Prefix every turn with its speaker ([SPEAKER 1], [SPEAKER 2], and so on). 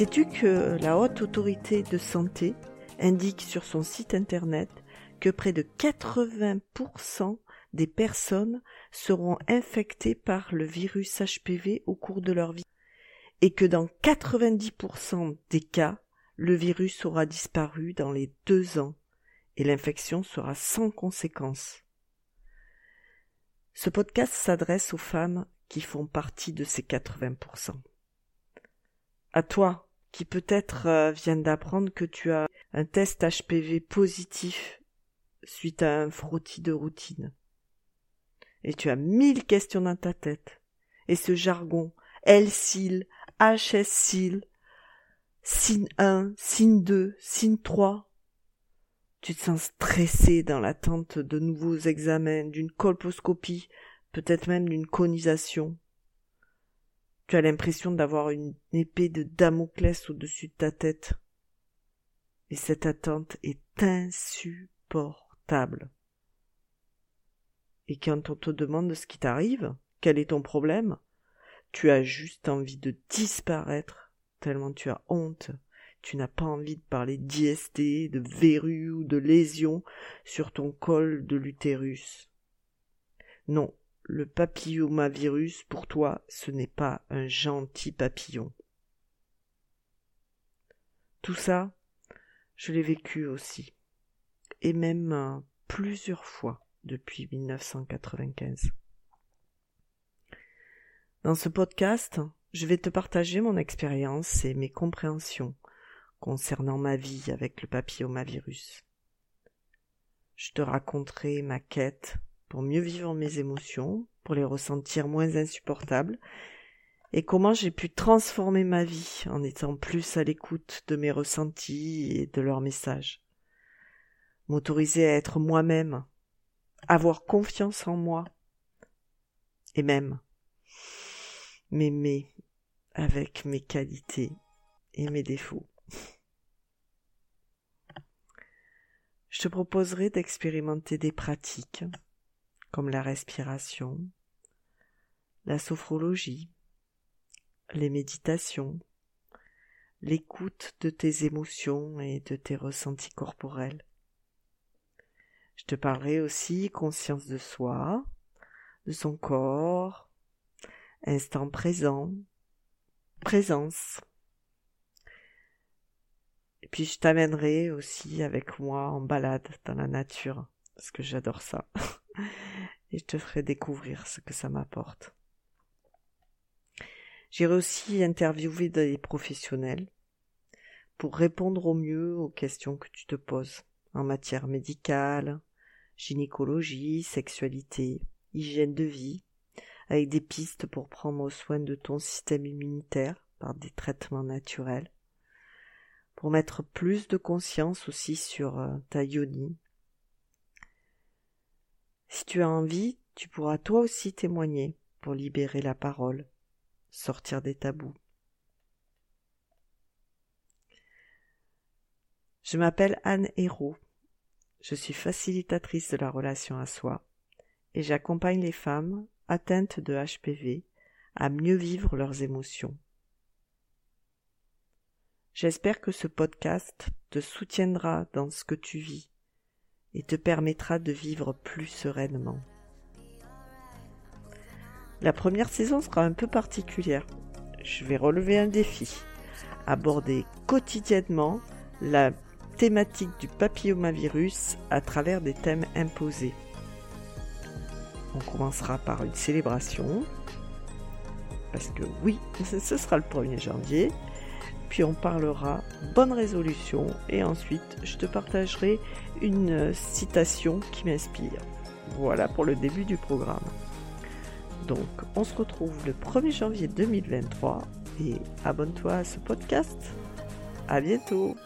[SPEAKER 1] Sais-tu que la Haute Autorité de Santé indique sur son site internet que près de 80% des personnes seront infectées par le virus HPV au cours de leur vie et que dans 90% des cas, le virus aura disparu dans les deux ans et l'infection sera sans conséquence. Ce podcast s'adresse aux femmes qui font partie de ces 80%. À toi, qui peut-être euh, viennent d'apprendre que tu as un test HPV positif suite à un frottis de routine. Et tu as mille questions dans ta tête. Et ce jargon, L-SIL, HS-SIL, signe 1, signe 2, signe 3. Tu te sens stressé dans l'attente de nouveaux examens, d'une colposcopie, peut-être même d'une conisation. Tu as l'impression d'avoir une épée de Damoclès au-dessus de ta tête. Et cette attente est insupportable. Et quand on te demande ce qui t'arrive, quel est ton problème, tu as juste envie de disparaître, tellement tu as honte. Tu n'as pas envie de parler d'IST, de verrues ou de lésions sur ton col de l'utérus. Non, le papillomavirus, pour toi, ce n'est pas un gentil papillon. Tout ça, je l'ai vécu aussi, et même euh, plusieurs fois depuis 1995. Dans ce podcast, je vais te partager mon expérience et mes compréhensions concernant ma vie avec le papillomavirus. Je te raconterai ma quête pour mieux vivre mes émotions, pour les ressentir moins insupportables, et comment j'ai pu transformer ma vie en étant plus à l'écoute de mes ressentis et de leurs messages. M'autoriser à être moi-même, avoir confiance en moi, et même m'aimer avec mes qualités et mes défauts. Je te proposerai d'expérimenter des pratiques comme la respiration, la sophrologie, les méditations, l'écoute de tes émotions et de tes ressentis corporels. Je te parlerai aussi conscience de soi, de son corps, instant présent, présence. Et puis je t'amènerai aussi avec moi en balade dans la nature, parce que j'adore ça. et je te ferai découvrir ce que ça m'apporte. J'irai aussi interviewer des professionnels pour répondre au mieux aux questions que tu te poses en matière médicale, gynécologie, sexualité, hygiène de vie, avec des pistes pour prendre soin de ton système immunitaire par des traitements naturels, pour mettre plus de conscience aussi sur euh, ta yoni, si tu as envie, tu pourras toi aussi témoigner pour libérer la parole, sortir des tabous. Je m'appelle Anne Hérault. Je suis facilitatrice de la relation à soi et j'accompagne les femmes atteintes de HPV à mieux vivre leurs émotions. J'espère que ce podcast te soutiendra dans ce que tu vis et te permettra de vivre plus sereinement. La première saison sera un peu particulière. Je vais relever un défi, aborder quotidiennement la thématique du papillomavirus à travers des thèmes imposés. On commencera par une célébration, parce que oui, ce sera le 1er janvier, puis on parlera bonne résolution et ensuite je te partagerai une citation qui m'inspire. Voilà pour le début du programme. Donc on se retrouve le 1er janvier 2023 et abonne-toi à ce podcast. À bientôt!